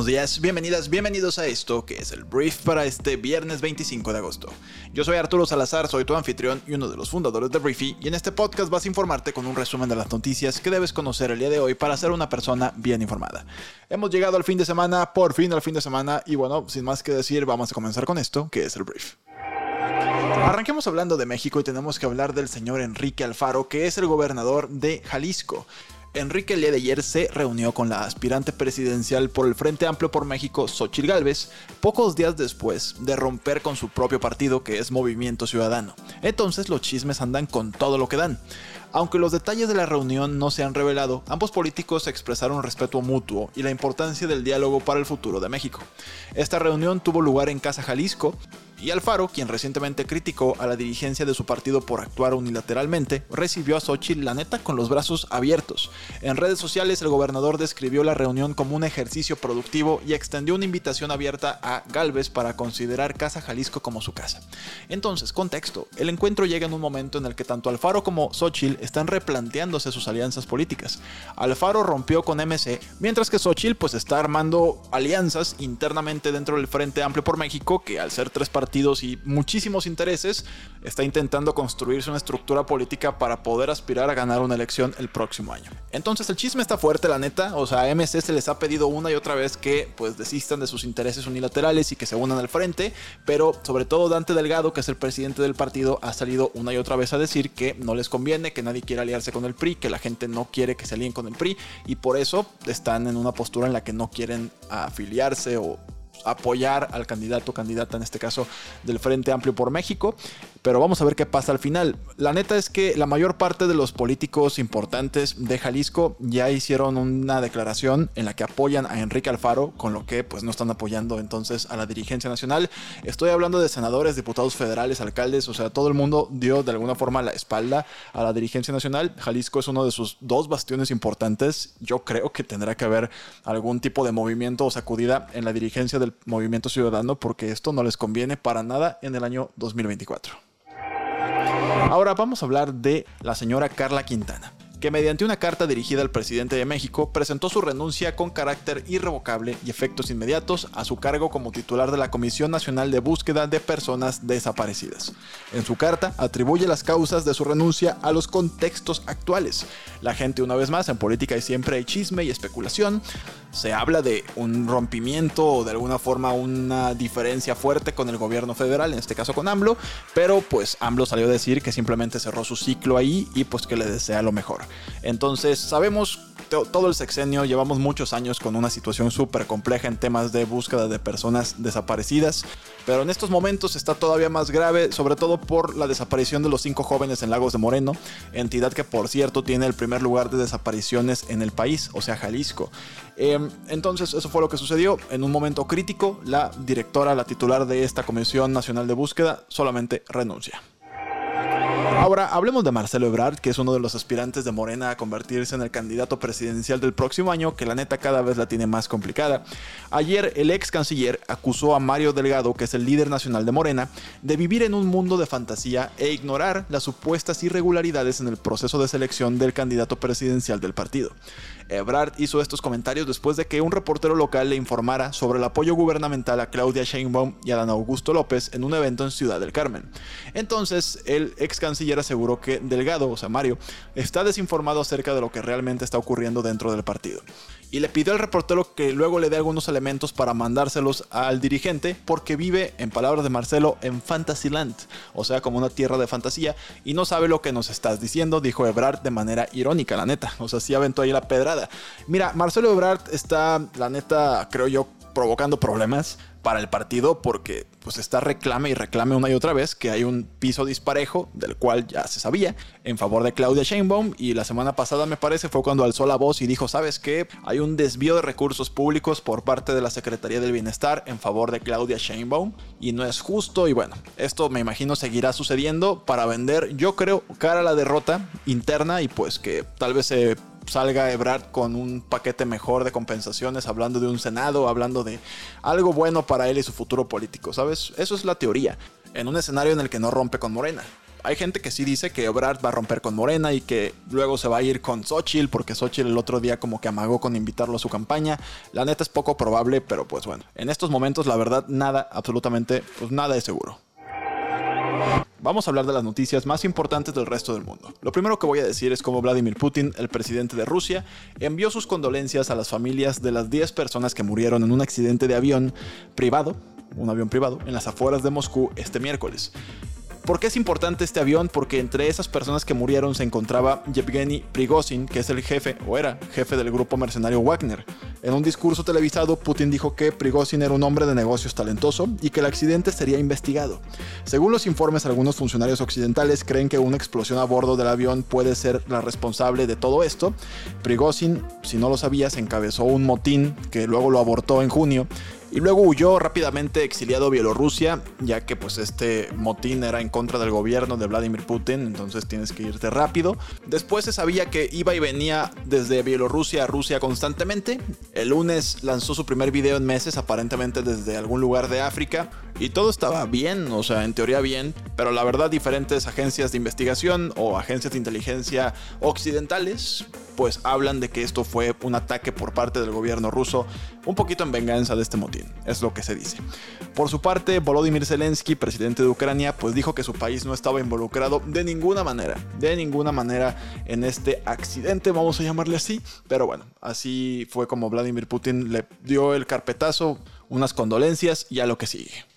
Buenos días, bienvenidas, bienvenidos a esto que es el brief para este viernes 25 de agosto. Yo soy Arturo Salazar, soy tu anfitrión y uno de los fundadores de Briefy y en este podcast vas a informarte con un resumen de las noticias que debes conocer el día de hoy para ser una persona bien informada. Hemos llegado al fin de semana, por fin al fin de semana y bueno, sin más que decir, vamos a comenzar con esto que es el brief. Arranquemos hablando de México y tenemos que hablar del señor Enrique Alfaro, que es el gobernador de Jalisco. Enrique el se reunió con la aspirante presidencial por el Frente Amplio por México, Xochitl Gálvez, pocos días después de romper con su propio partido que es Movimiento Ciudadano. Entonces los chismes andan con todo lo que dan. Aunque los detalles de la reunión no se han revelado, ambos políticos expresaron respeto mutuo y la importancia del diálogo para el futuro de México. Esta reunión tuvo lugar en Casa Jalisco y Alfaro, quien recientemente criticó a la dirigencia de su partido por actuar unilateralmente, recibió a Xochitl la neta con los brazos abiertos. En redes sociales el gobernador describió la reunión como un ejercicio productivo y extendió una invitación abierta a Galvez para considerar Casa Jalisco como su casa. Entonces, contexto, el encuentro llega en un momento en el que tanto Alfaro como Xochitl están replanteándose sus alianzas políticas. Alfaro rompió con MC, mientras que Xochitl pues está armando alianzas internamente dentro del Frente Amplio por México, que al ser tres partidos y muchísimos intereses, está intentando construirse una estructura política para poder aspirar a ganar una elección el próximo año. Entonces el chisme está fuerte, la neta. O sea, a MC se les ha pedido una y otra vez que pues desistan de sus intereses unilaterales y que se unan al frente, pero sobre todo Dante Delgado, que es el presidente del partido, ha salido una y otra vez a decir que no les conviene, que nadie quiere aliarse con el PRI, que la gente no quiere que se alíen con el PRI y por eso están en una postura en la que no quieren afiliarse o apoyar al candidato o candidata, en este caso del Frente Amplio por México. Pero vamos a ver qué pasa al final. La neta es que la mayor parte de los políticos importantes de Jalisco ya hicieron una declaración en la que apoyan a Enrique Alfaro, con lo que pues no están apoyando entonces a la dirigencia nacional. Estoy hablando de senadores, diputados federales, alcaldes, o sea, todo el mundo dio de alguna forma la espalda a la dirigencia nacional. Jalisco es uno de sus dos bastiones importantes. Yo creo que tendrá que haber algún tipo de movimiento o sacudida en la dirigencia del movimiento ciudadano porque esto no les conviene para nada en el año 2024. Ahora vamos a hablar de la señora Carla Quintana que mediante una carta dirigida al presidente de México presentó su renuncia con carácter irrevocable y efectos inmediatos a su cargo como titular de la Comisión Nacional de Búsqueda de Personas Desaparecidas. En su carta atribuye las causas de su renuncia a los contextos actuales. La gente una vez más en política y siempre hay chisme y especulación. Se habla de un rompimiento o de alguna forma una diferencia fuerte con el gobierno federal, en este caso con AMLO, pero pues AMLO salió a decir que simplemente cerró su ciclo ahí y pues que le desea lo mejor. Entonces, sabemos todo el sexenio, llevamos muchos años con una situación súper compleja en temas de búsqueda de personas desaparecidas, pero en estos momentos está todavía más grave, sobre todo por la desaparición de los cinco jóvenes en Lagos de Moreno, entidad que por cierto tiene el primer lugar de desapariciones en el país, o sea, Jalisco. Em, entonces, eso fue lo que sucedió. En un momento crítico, la directora, la titular de esta Comisión Nacional de Búsqueda, solamente renuncia. Ahora hablemos de Marcelo Ebrard, que es uno de los aspirantes de Morena a convertirse en el candidato presidencial del próximo año, que la neta cada vez la tiene más complicada. Ayer el ex canciller acusó a Mario Delgado, que es el líder nacional de Morena, de vivir en un mundo de fantasía e ignorar las supuestas irregularidades en el proceso de selección del candidato presidencial del partido. Ebrard hizo estos comentarios después de que un reportero local le informara sobre el apoyo gubernamental a Claudia Sheinbaum y a Dan Augusto López en un evento en Ciudad del Carmen. Entonces, el ex canciller aseguró que Delgado, o sea Mario, está desinformado acerca de lo que realmente está ocurriendo dentro del partido y le pidió al reportero que luego le dé algunos elementos para mandárselos al dirigente porque vive, en palabras de Marcelo, en Fantasyland, o sea, como una tierra de fantasía, y no sabe lo que nos estás diciendo, dijo Ebrard de manera irónica, la neta, o sea, sí aventó ahí la pedrada. Mira, Marcelo Ebrard está, la neta, creo yo, provocando problemas para el partido porque pues está reclame y reclame una y otra vez que hay un piso disparejo del cual ya se sabía en favor de Claudia Sheinbaum y la semana pasada me parece fue cuando alzó la voz y dijo sabes qué hay un desvío de recursos públicos por parte de la Secretaría del Bienestar en favor de Claudia Sheinbaum y no es justo y bueno esto me imagino seguirá sucediendo para vender yo creo cara a la derrota interna y pues que tal vez se salga Ebrard con un paquete mejor de compensaciones, hablando de un Senado, hablando de algo bueno para él y su futuro político, ¿sabes? Eso es la teoría, en un escenario en el que no rompe con Morena. Hay gente que sí dice que Ebrard va a romper con Morena y que luego se va a ir con Xochitl, porque Xochitl el otro día como que amagó con invitarlo a su campaña. La neta es poco probable, pero pues bueno, en estos momentos la verdad nada, absolutamente, pues nada es seguro. Vamos a hablar de las noticias más importantes del resto del mundo. Lo primero que voy a decir es cómo Vladimir Putin, el presidente de Rusia, envió sus condolencias a las familias de las 10 personas que murieron en un accidente de avión privado, un avión privado, en las afueras de Moscú este miércoles. ¿Por qué es importante este avión? Porque entre esas personas que murieron se encontraba Yevgeny Prigozhin, que es el jefe, o era jefe del grupo mercenario Wagner. En un discurso televisado, Putin dijo que Prigozhin era un hombre de negocios talentoso y que el accidente sería investigado. Según los informes, algunos funcionarios occidentales creen que una explosión a bordo del avión puede ser la responsable de todo esto. Prigozhin, si no lo sabías, encabezó un motín que luego lo abortó en junio y luego huyó rápidamente exiliado a Bielorrusia, ya que pues este motín era en contra del gobierno de Vladimir Putin, entonces tienes que irte rápido. Después se sabía que iba y venía desde Bielorrusia a Rusia constantemente. El lunes lanzó su primer video en meses, aparentemente desde algún lugar de África, y todo estaba bien, o sea, en teoría bien, pero la verdad diferentes agencias de investigación o agencias de inteligencia occidentales pues hablan de que esto fue un ataque por parte del gobierno ruso, un poquito en venganza de este motín, es lo que se dice. Por su parte, Volodymyr Zelensky, presidente de Ucrania, pues dijo que su país no estaba involucrado de ninguna manera, de ninguna manera en este accidente, vamos a llamarle así, pero bueno, así fue como Vladimir Putin le dio el carpetazo, unas condolencias y a lo que sigue.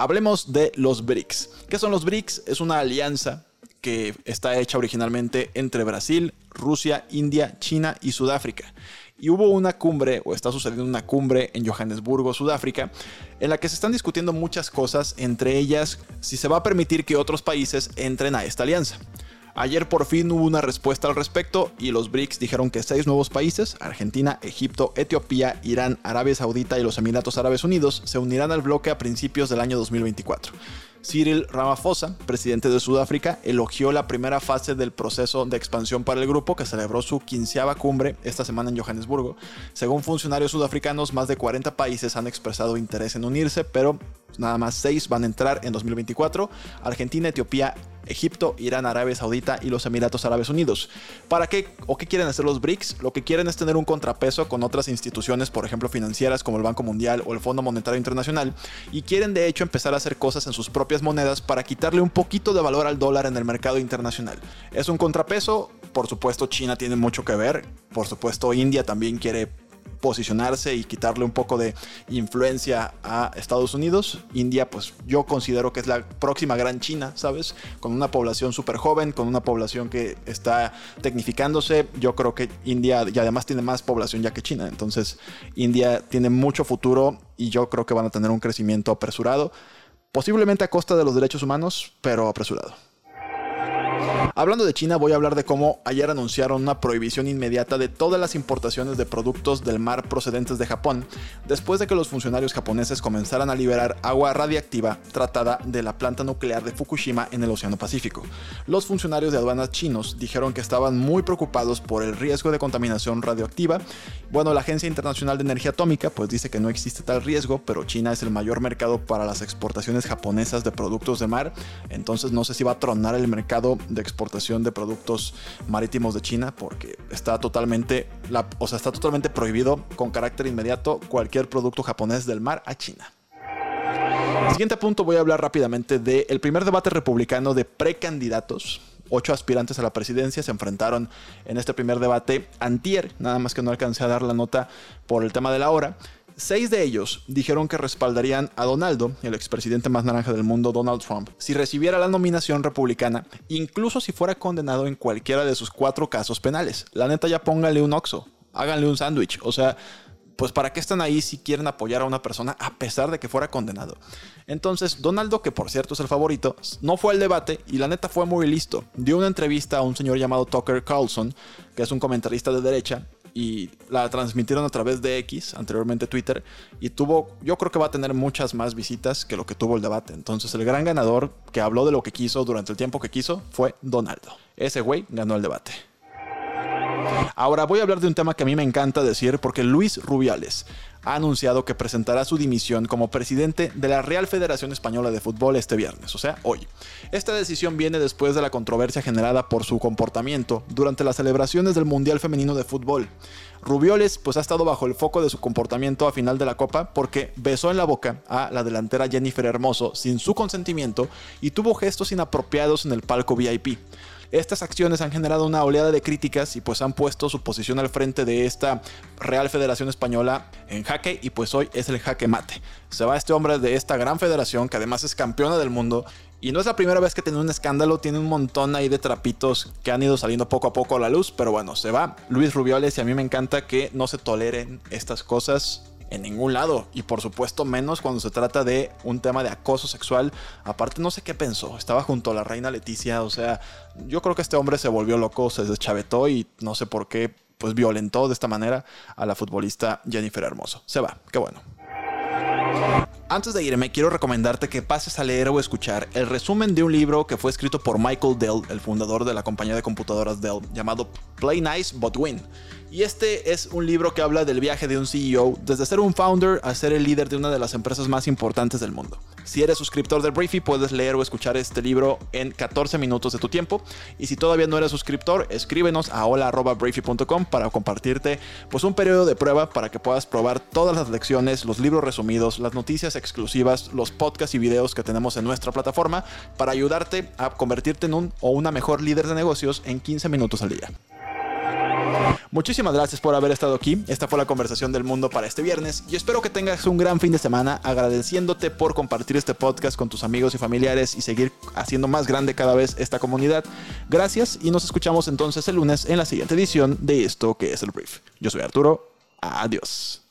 Hablemos de los BRICS. ¿Qué son los BRICS? Es una alianza que está hecha originalmente entre Brasil, Rusia, India, China y Sudáfrica. Y hubo una cumbre, o está sucediendo una cumbre en Johannesburgo, Sudáfrica, en la que se están discutiendo muchas cosas, entre ellas si se va a permitir que otros países entren a esta alianza. Ayer por fin hubo una respuesta al respecto y los BRICS dijeron que seis nuevos países, Argentina, Egipto, Etiopía, Irán, Arabia Saudita y los Emiratos Árabes Unidos, se unirán al bloque a principios del año 2024. Cyril Ramaphosa, presidente de Sudáfrica, elogió la primera fase del proceso de expansión para el grupo que celebró su quinceava cumbre esta semana en Johannesburgo. Según funcionarios sudafricanos, más de 40 países han expresado interés en unirse, pero nada más seis van a entrar en 2024. Argentina, Etiopía, Egipto, Irán, Arabia Saudita y los Emiratos Árabes Unidos. ¿Para qué o qué quieren hacer los BRICS? Lo que quieren es tener un contrapeso con otras instituciones, por ejemplo financieras como el Banco Mundial o el Fondo Monetario Internacional, y quieren de hecho empezar a hacer cosas en sus propias monedas para quitarle un poquito de valor al dólar en el mercado internacional. Es un contrapeso, por supuesto China tiene mucho que ver, por supuesto India también quiere posicionarse y quitarle un poco de influencia a Estados Unidos. India, pues yo considero que es la próxima gran China, ¿sabes? Con una población súper joven, con una población que está tecnificándose. Yo creo que India, y además tiene más población ya que China. Entonces, India tiene mucho futuro y yo creo que van a tener un crecimiento apresurado. Posiblemente a costa de los derechos humanos, pero apresurado. Hablando de China, voy a hablar de cómo ayer anunciaron una prohibición inmediata de todas las importaciones de productos del mar procedentes de Japón, después de que los funcionarios japoneses comenzaran a liberar agua radiactiva tratada de la planta nuclear de Fukushima en el Océano Pacífico. Los funcionarios de aduanas chinos dijeron que estaban muy preocupados por el riesgo de contaminación radioactiva. Bueno, la Agencia Internacional de Energía Atómica pues dice que no existe tal riesgo, pero China es el mayor mercado para las exportaciones japonesas de productos de mar, entonces no sé si va a tronar el mercado de exportación de productos marítimos de China porque está totalmente, o sea, está totalmente prohibido con carácter inmediato cualquier producto japonés del mar a China. Siguiente punto voy a hablar rápidamente del primer debate republicano de precandidatos. Ocho aspirantes a la presidencia se enfrentaron en este primer debate antier, nada más que no alcancé a dar la nota por el tema de la hora. Seis de ellos dijeron que respaldarían a Donaldo, el expresidente más naranja del mundo, Donald Trump, si recibiera la nominación republicana, incluso si fuera condenado en cualquiera de sus cuatro casos penales. La neta ya póngale un oxo, háganle un sándwich, o sea, pues para qué están ahí si quieren apoyar a una persona a pesar de que fuera condenado. Entonces, Donaldo, que por cierto es el favorito, no fue al debate y la neta fue muy listo. Dio una entrevista a un señor llamado Tucker Carlson, que es un comentarista de derecha, y la transmitieron a través de X, anteriormente Twitter, y tuvo, yo creo que va a tener muchas más visitas que lo que tuvo el debate. Entonces el gran ganador que habló de lo que quiso durante el tiempo que quiso fue Donaldo. Ese güey ganó el debate. Ahora voy a hablar de un tema que a mí me encanta decir porque Luis Rubiales ha anunciado que presentará su dimisión como presidente de la Real Federación Española de Fútbol este viernes, o sea, hoy. Esta decisión viene después de la controversia generada por su comportamiento durante las celebraciones del Mundial Femenino de Fútbol. Rubioles pues ha estado bajo el foco de su comportamiento a final de la Copa porque besó en la boca a la delantera Jennifer Hermoso sin su consentimiento y tuvo gestos inapropiados en el palco VIP. Estas acciones han generado una oleada de críticas y pues han puesto su posición al frente de esta Real Federación Española en jaque y pues hoy es el jaque mate. Se va este hombre de esta gran federación que además es campeona del mundo y no es la primera vez que tiene un escándalo, tiene un montón ahí de trapitos que han ido saliendo poco a poco a la luz, pero bueno, se va Luis Rubioles y a mí me encanta que no se toleren estas cosas en ningún lado. Y por supuesto menos cuando se trata de un tema de acoso sexual. Aparte no sé qué pensó. Estaba junto a la reina Leticia. O sea, yo creo que este hombre se volvió loco, se deschavetó y no sé por qué pues violentó de esta manera a la futbolista Jennifer Hermoso. Se va, qué bueno. Antes de irme, quiero recomendarte que pases a leer o escuchar el resumen de un libro que fue escrito por Michael Dell, el fundador de la compañía de computadoras Dell, llamado Play Nice But Win. Y este es un libro que habla del viaje de un CEO desde ser un founder a ser el líder de una de las empresas más importantes del mundo. Si eres suscriptor de Briefy, puedes leer o escuchar este libro en 14 minutos de tu tiempo. Y si todavía no eres suscriptor, escríbenos a hola.briefy.com para compartirte pues, un periodo de prueba para que puedas probar todas las lecciones, los libros resumidos, las noticias exclusivas, los podcasts y videos que tenemos en nuestra plataforma para ayudarte a convertirte en un o una mejor líder de negocios en 15 minutos al día. Muchísimas gracias por haber estado aquí. Esta fue la conversación del mundo para este viernes y espero que tengas un gran fin de semana agradeciéndote por compartir este podcast con tus amigos y familiares y seguir haciendo más grande cada vez esta comunidad. Gracias y nos escuchamos entonces el lunes en la siguiente edición de esto que es el brief. Yo soy Arturo. Adiós.